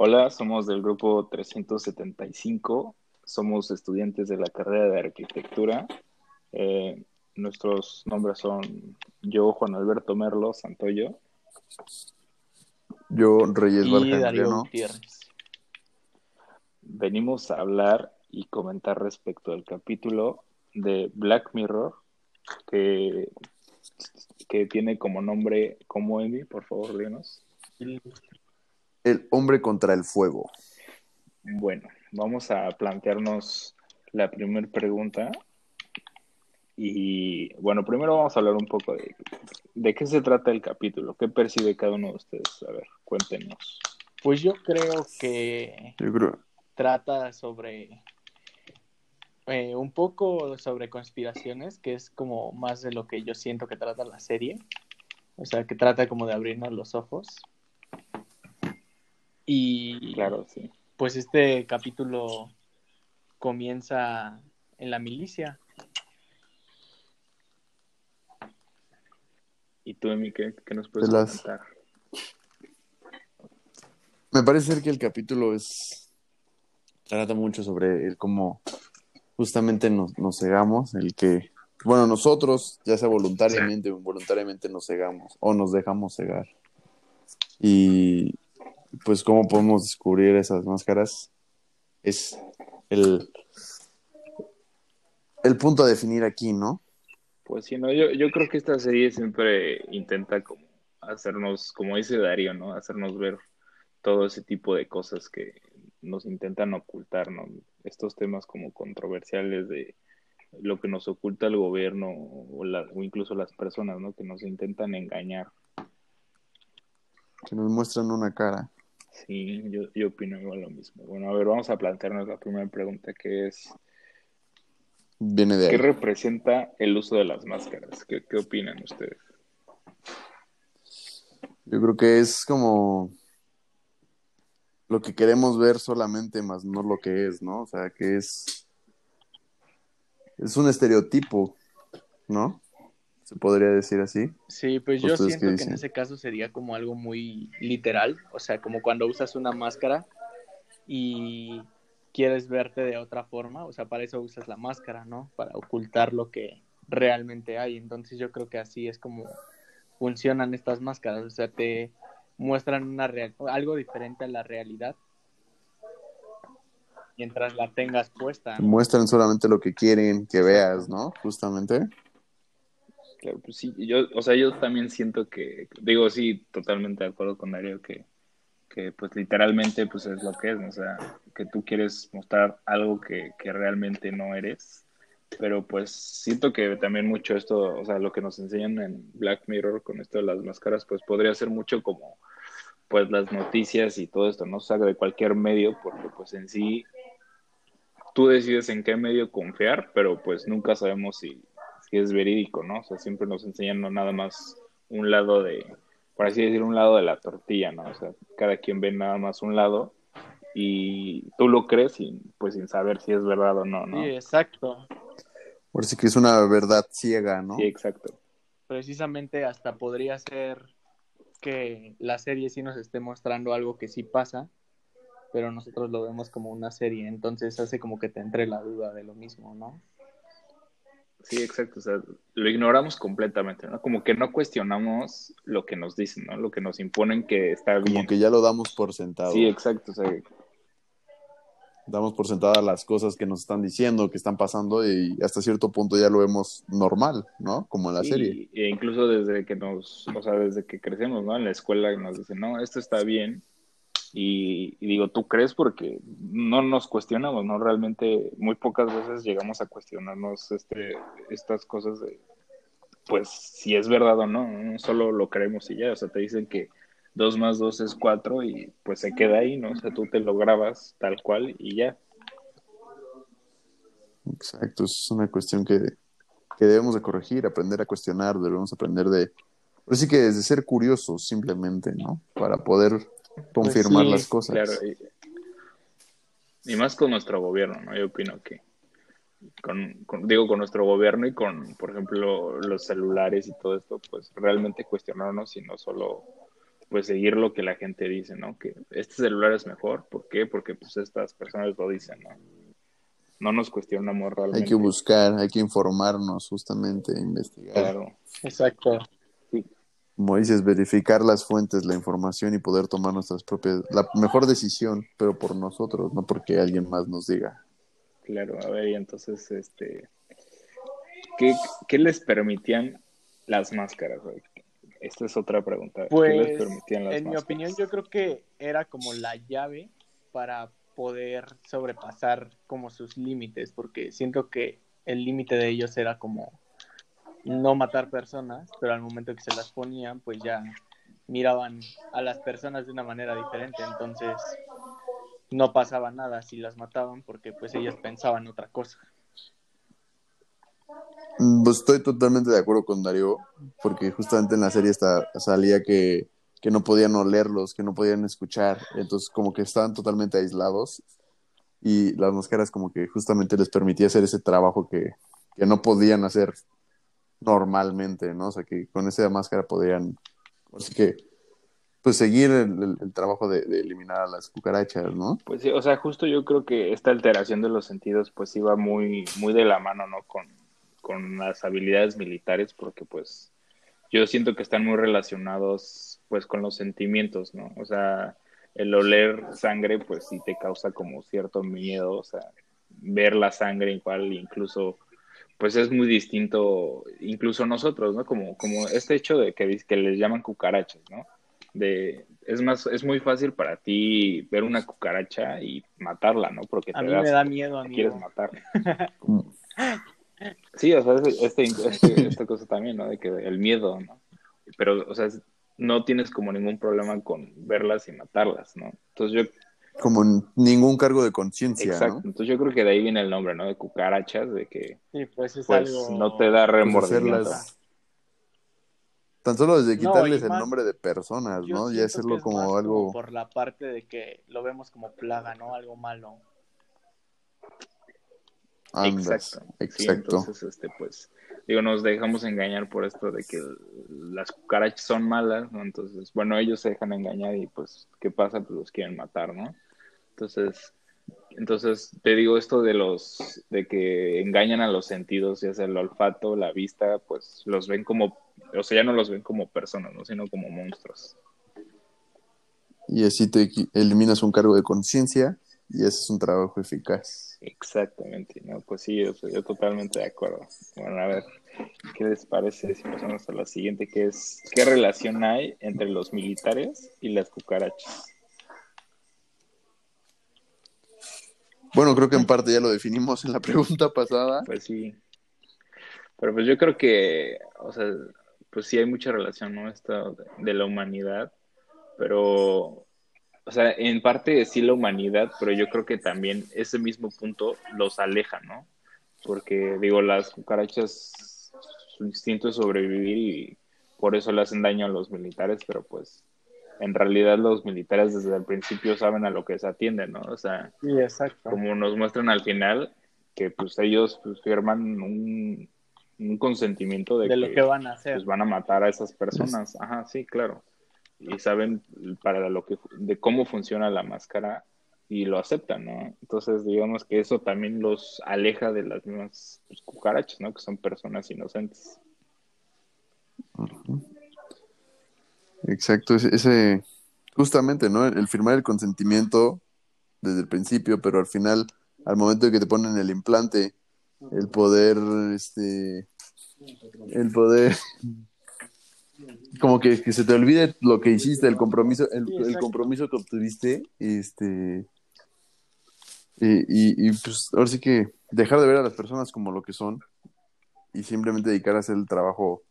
Hola, somos del grupo 375, somos estudiantes de la carrera de arquitectura. Eh, nuestros nombres son yo, Juan Alberto Merlo Santoyo. Yo, Reyes y Darío. Gutiérrez. Venimos a hablar y comentar respecto al capítulo de Black Mirror, que, que tiene como nombre, como Emi, por favor, díganos. El hombre contra el fuego. Bueno, vamos a plantearnos la primera pregunta. Y bueno, primero vamos a hablar un poco de, de qué se trata el capítulo, qué percibe cada uno de ustedes. A ver, cuéntenos. Pues yo creo que Yo creo. trata sobre eh, un poco sobre conspiraciones, que es como más de lo que yo siento que trata la serie. O sea, que trata como de abrirnos los ojos. Y Claro, sí. pues este capítulo comienza en la milicia. ¿Y tú, Emi, qué, qué nos puedes De las- comentar? Me parece ser que el capítulo es. Trata mucho sobre el cómo justamente nos, nos cegamos, el que. Bueno, nosotros, ya sea voluntariamente o involuntariamente, nos cegamos o nos dejamos cegar. Y pues, cómo podemos descubrir esas máscaras es el, el punto a definir aquí, ¿no? Pues sí, no, yo, yo creo que esta serie siempre intenta como hacernos, como dice Darío, ¿no? Hacernos ver todo ese tipo de cosas que nos intentan ocultar, ¿no? Estos temas como controversiales de lo que nos oculta el gobierno o, la- o incluso las personas, ¿no? Que nos intentan engañar. Que nos muestran una cara. Sí, yo, yo opino igual lo mismo. Bueno, a ver, vamos a plantearnos la primera pregunta que es, Viene de ¿qué ahí. representa el uso de las máscaras? ¿Qué, qué opinan ustedes? Yo creo que es como lo que queremos ver solamente, más no lo que es, ¿no? O sea, que es es un estereotipo, ¿no? Se podría decir así. Sí, pues yo ¿Ustedes qué siento que en ese caso sería como algo muy literal, o sea, como cuando usas una máscara y quieres verte de otra forma, o sea, para eso usas la máscara, ¿no? Para ocultar lo que realmente hay. Entonces yo creo que así es como funcionan estas máscaras, o sea, te muestran una real algo diferente a la realidad mientras la tengas puesta. ¿no? Muestran solamente lo que quieren que veas, ¿no? Justamente. Claro, pues sí, yo, o sea, yo también siento que, digo, sí, totalmente de acuerdo con Darío que, que pues literalmente pues es lo que es, o sea, que tú quieres mostrar algo que, que realmente no eres, pero pues siento que también mucho esto, o sea, lo que nos enseñan en Black Mirror con esto de las máscaras, pues podría ser mucho como pues las noticias y todo esto, ¿no? O sea, de cualquier medio, porque pues en sí tú decides en qué medio confiar, pero pues nunca sabemos si, si es verídico, ¿no? O sea, siempre nos enseñan no nada más un lado de, por así decir, un lado de la tortilla, ¿no? O sea, cada quien ve nada más un lado y tú lo crees sin, pues sin saber si es verdad o no, ¿no? Sí, exacto. Por si que es una verdad ciega, ¿no? Sí, exacto. precisamente hasta podría ser que la serie sí nos esté mostrando algo que sí pasa, pero nosotros lo vemos como una serie, entonces hace como que te entre la duda de lo mismo, ¿no? Sí, exacto. O sea, lo ignoramos completamente, ¿no? Como que no cuestionamos lo que nos dicen, ¿no? Lo que nos imponen que está Como bien. que ya lo damos por sentado. Sí, exacto. O sea, Damos por sentadas las cosas que nos están diciendo, que están pasando y hasta cierto punto ya lo vemos normal, ¿no? Como en la Sí, serie. E incluso desde que nos, o sea, desde que crecemos, ¿no? En la escuela nos dicen, no, esto está bien. Y, y digo, ¿tú crees? Porque no nos cuestionamos, ¿no? Realmente muy pocas veces llegamos a cuestionarnos este, estas cosas de, pues, si es verdad o no, no solo lo creemos y ya, o sea, te dicen que dos más dos es cuatro y pues se queda ahí, ¿no? O sea, tú te lo grabas tal cual y ya. Exacto, es una cuestión que, que debemos de corregir, aprender a cuestionar, debemos aprender de... Pero sí que desde ser curiosos simplemente, ¿no? Para poder confirmar sí, las cosas. Claro, y, y más con nuestro gobierno, ¿no? Yo opino que, con, con- digo, con nuestro gobierno y con, por ejemplo, los celulares y todo esto, pues realmente cuestionarnos y no solo pues seguir lo que la gente dice, ¿no? Que este celular es mejor, ¿por qué? Porque pues estas personas lo dicen, ¿no? No nos cuestionamos realmente. Hay que buscar, hay que informarnos justamente, investigar. Claro. Exacto. Como dices, verificar las fuentes, la información y poder tomar nuestras propias, la mejor decisión, pero por nosotros, no porque alguien más nos diga. Claro, a ver, y entonces, este, ¿qué, qué les permitían las máscaras? güey? Esta es otra pregunta. ¿Qué Pues, les permitían las en mi opinión, yo creo que era como la llave para poder sobrepasar como sus límites, porque siento que el límite de ellos era como no matar personas, pero al momento que se las ponían, pues ya miraban a las personas de una manera diferente, entonces no pasaba nada si las mataban porque pues ellos pensaban otra cosa. Mm, Pues estoy totalmente de acuerdo con Darío, porque justamente en la serie está, salía que, que no podían olerlos, que no podían escuchar, entonces como que estaban totalmente aislados. Y las máscaras como que justamente les permitía hacer ese trabajo que, que no podían hacer normalmente, ¿no? O sea, que con esa máscara podían, así que, pues seguir el, trabajo de, de eliminar a las cucarachas, ¿no? Pues sí, o sea, justo yo creo que esta alteración de los sentidos pues iba muy, muy de la mano, ¿no? Con, con las habilidades militares, porque pues yo siento que están muy relacionados pues con los sentimientos, ¿no? O sea, el oler sangre pues sí te causa como cierto miedo, o sea, ver la sangre igual incluso pues es muy distinto, incluso nosotros, ¿no? Como, como este hecho de que, les llaman cucarachas, ¿no? De, es más, es muy fácil para ti ver una cucaracha y matarla, ¿no? Porque A te mí das, me da miedo, te quieres matar. Sí, o sea, es- este, este- esta cosa también, ¿no? De que el miedo, ¿no? Pero, o sea, no tienes como ningún problema con verlas y matarlas, ¿no? Entonces yo, como ningún cargo de conciencia, exacto, ¿no? entonces yo creo que de ahí viene el nombre, ¿no? De cucarachas, de que Sí, pues es pues algo... no te da Pues remordimiento. hacerlas- Tan solo desde No, quitarles el más- nombre de personas, ¿no? Ya hacerlo es como algo... por la parte de que lo vemos como plaga, ¿no? Algo malo. Andas. Exacto. Sí, Exacto. entonces, este, pues, digo, nos dejamos engañar por esto de que las cucarachas son malas, ¿no? Entonces, bueno, ellos se dejan engañar y pues, ¿qué pasa? Pues los quieren matar, ¿no? Entonces, entonces, te digo esto de los, de que engañan a los sentidos, ya sea el olfato, la vista, pues los ven como, o sea, ya no los ven como personas, ¿no? Sino como monstruos. Y así te eliminas un cargo de conciencia y haces un trabajo eficaz. Exactamente, ¿no? Pues sí, yo, yo totalmente de acuerdo. Bueno, a ver, ¿qué les parece si pasamos a la siguiente, que es, ¿qué relación hay entre los militares y las cucarachas? Bueno, creo que en parte ya lo definimos en la pregunta pasada. Pues sí. Pero pues yo creo que, o sea, pues sí hay mucha relación, ¿no? Esto de, de la humanidad, pero, o sea, en parte sí la humanidad, pero yo creo que también ese mismo punto los aleja, ¿no? Porque, digo, las cucarachas, su instinto es sobrevivir y por eso le hacen daño a los militares, pero pues en realidad los militares desde el principio saben a lo que se atienden, ¿no? O sea, Sí, exacto. como nos muestran al final, que pues ellos pues, firman un, un consentimiento de, De lo que van a hacer. pues, van a matar a esas personas. Ajá, sí, claro. Y saben para lo que de cómo funciona la máscara y lo aceptan, ¿no? Entonces, digamos que eso también los aleja de las mismas pues, cucarachas, ¿no? Que son personas inocentes. Exacto, ese, ese- justamente, ¿no? El, firmar el consentimiento desde el principio, pero al final, al momento de que te ponen el implante, el poder, este, el poder, como que, que se te olvide lo que hiciste, el compromiso, el, compromiso que obtuviste, este, y, y, y, pues ahora sí que dejar de ver a las personas como lo que son y simplemente dedicar a hacer el trabajo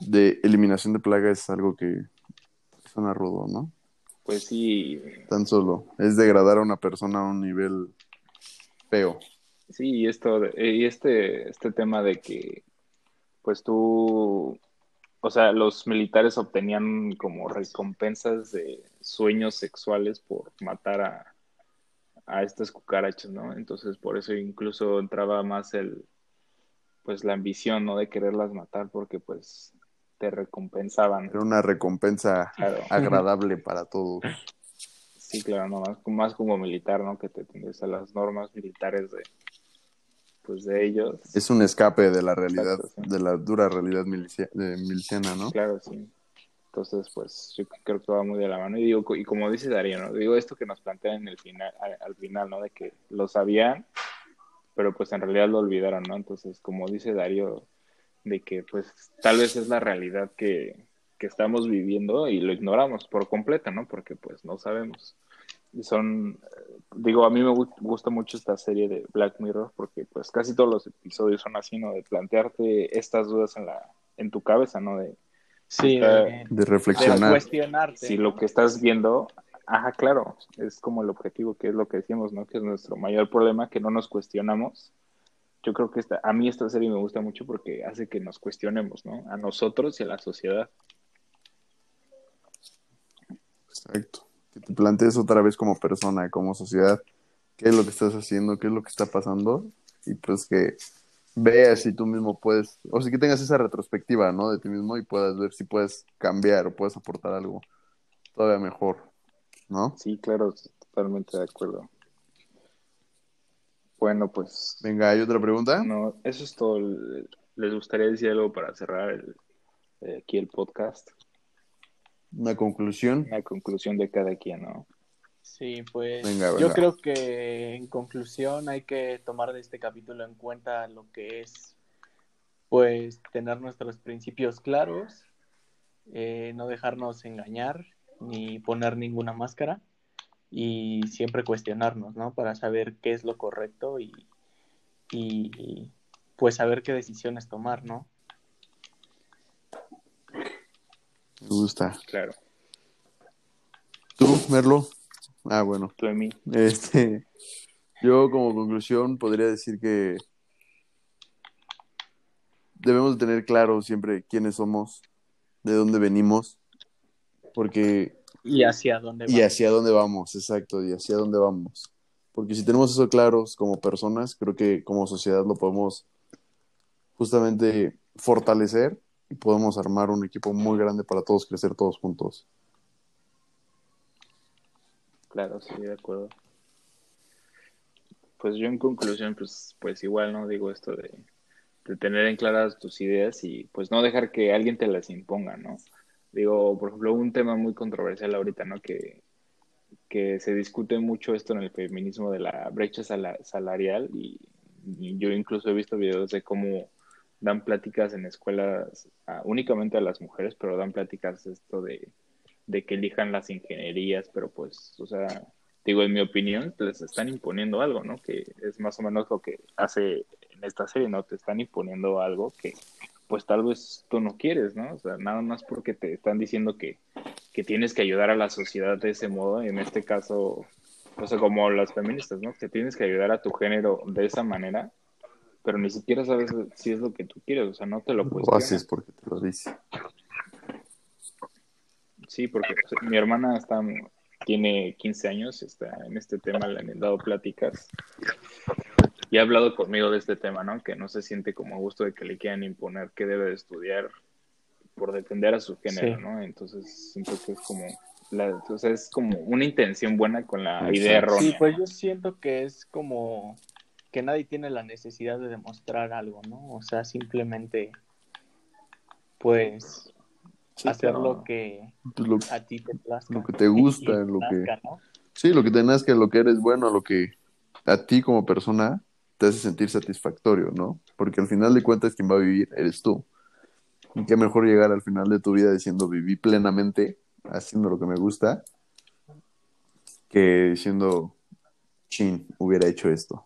de eliminación de plaga es algo que suena rudo, ¿no? Pues sí, Tan solo es degradar a una persona a un nivel feo. Sí, y esto, y este, este tema de que, pues tú, o sea, los militares obtenían como recompensas de sueños sexuales por matar a, a estas cucarachas, ¿no? Entonces, por eso incluso entraba más el, pues la ambición, ¿no? De quererlas matar, porque pues te recompensaban. Era una recompensa Claro. agradable para todos. Sí, claro, no, más, más como militar, ¿no? Que te tienes a las normas militares de, pues de ellos. Es un escape de la realidad, Exacto, sí. de la dura realidad milicia- de- miliciana, ¿no? Claro, sí. Entonces, pues yo creo que va muy de la mano. Y digo, y como dice Darío, ¿no? Digo esto que nos plantean en el final, al, al final, ¿no? De que lo sabían, pero pues en realidad lo olvidaron, ¿no? Entonces, como dice Darío, de que pues tal vez es la realidad que, que estamos viviendo y lo ignoramos por completo, ¿no? Porque pues no sabemos. Y son, digo, a mí me gu- gusta mucho esta serie de Black Mirror porque pues casi todos los episodios son así, ¿no? De plantearte estas dudas en la, en tu cabeza, ¿no? De Sí, de, De de reflexionar. cuestionarte. si lo que estás viendo, ajá, claro, es como el objetivo, que es lo que decimos, ¿no? Que es nuestro mayor problema, que no nos cuestionamos. Yo creo que esta, a mí esta serie me gusta mucho porque hace que nos cuestionemos, ¿no? A nosotros y a la sociedad. Exacto. Que te plantees otra vez como persona, como sociedad, qué es lo que estás haciendo, qué es lo que está pasando, y pues que veas si tú mismo puedes, o sea, que tengas esa retrospectiva, ¿no? De ti mismo y puedas ver si puedes cambiar o puedes aportar algo todavía mejor, ¿no? Sí, claro, totalmente de acuerdo. Bueno, pues, Venga, ¿hay otra pregunta? no, eso es todo. ¿Les gustaría decir algo para cerrar el, eh, aquí el podcast? Una conclusión. Una conclusión de cada quien, ¿no? Sí, pues Venga, yo creo que en conclusión hay que tomar de este capítulo en cuenta lo que es, pues, tener nuestros principios claros, eh, no dejarnos engañar ni poner ninguna máscara y siempre cuestionarnos, ¿no? Para saber qué es lo correcto y, y pues saber qué decisiones tomar, ¿no? Me gusta. Claro. ¿Tú, Merlo? Ah, bueno. Tú, Emi. Este, yo como conclusión podría decir que debemos de tener claro siempre quiénes somos, de dónde venimos, porque Y hacia dónde y vamos. hacia dónde vamos, exacto, y hacia dónde vamos. Porque si tenemos eso claros como personas, creo que como sociedad lo podemos justamente fortalecer y podemos armar un equipo muy grande para todos crecer todos juntos. Claro, sí, de acuerdo. Pues yo en conclusión, pues, pues igual, ¿no? Digo esto de, de tener en claras tus ideas y pues no dejar que alguien te las imponga, ¿no? Digo, por ejemplo, un tema muy controversial ahorita, ¿no? Que, que se discute mucho esto en el feminismo de la brecha sala- salarial y, yo incluso he visto videos de cómo dan pláticas en escuelas únicamente a las mujeres, pero dan pláticas esto de, de que elijan las ingenierías, pero pues, o sea, digo, en mi opinión, les están imponiendo algo, ¿no? Que es más o menos lo que hace en esta serie, ¿no? Te están imponiendo algo que, pues tal vez tú no quieres, ¿no? O sea, nada más porque te están diciendo que, que tienes que ayudar a la sociedad de ese modo, y en este caso, o sea, como las feministas, ¿no? Que tienes que ayudar a tu género de esa manera, pero ni siquiera sabes si es lo que tú quieres, o sea, no te lo Lo cuestionas. haces porque te lo dice. Sí, porque mi hermana está, tiene 15 años, está en este tema, le han dado pláticas y ha hablado conmigo de este tema, ¿no? Que no se siente como a gusto de que le quieran imponer que debe de estudiar por defender a su género, Sí. ¿no? Entonces siento que es como, la, o sea, es como una intención buena con la Exacto. idea errónea. Sí, pues yo siento que es como que nadie tiene la necesidad de demostrar algo, ¿no? O sea, simplemente, pues, Sí, hacer lo que Pues lo, a ti te plazca. lo que te gusta, Y- y lo que... plazca, ¿no? Sí, lo que te nazca, lo que eres bueno, lo que a ti como persona te hace sentir satisfactorio, ¿no? Porque al final de cuentas quien va a vivir eres tú. Y qué mejor llegar al final de tu vida diciendo viví plenamente, haciendo lo que me gusta, que diciendo, chin, hubiera hecho esto.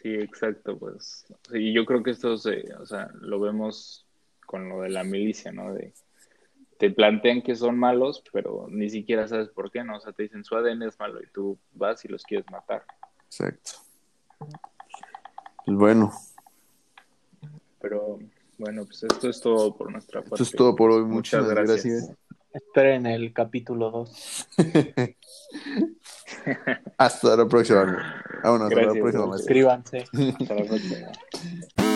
Sí, exacto, pues. Y yo creo que esto se, o sea, lo vemos con lo de la milicia, ¿no? De, te plantean que son malos, pero ni siquiera sabes por qué, ¿no? O sea, te dicen su ADN es malo y tú vas y los quieres matar. Exacto. Pues bueno, Pero bueno, pues esto es todo por nuestra parte. esto es todo por hoy. Muchas Muchas gracias. gracias. Esperen el capítulo 2. Hasta la próxima. Vámonos, hasta la próxima. Suscríbanse. Hasta la próxima.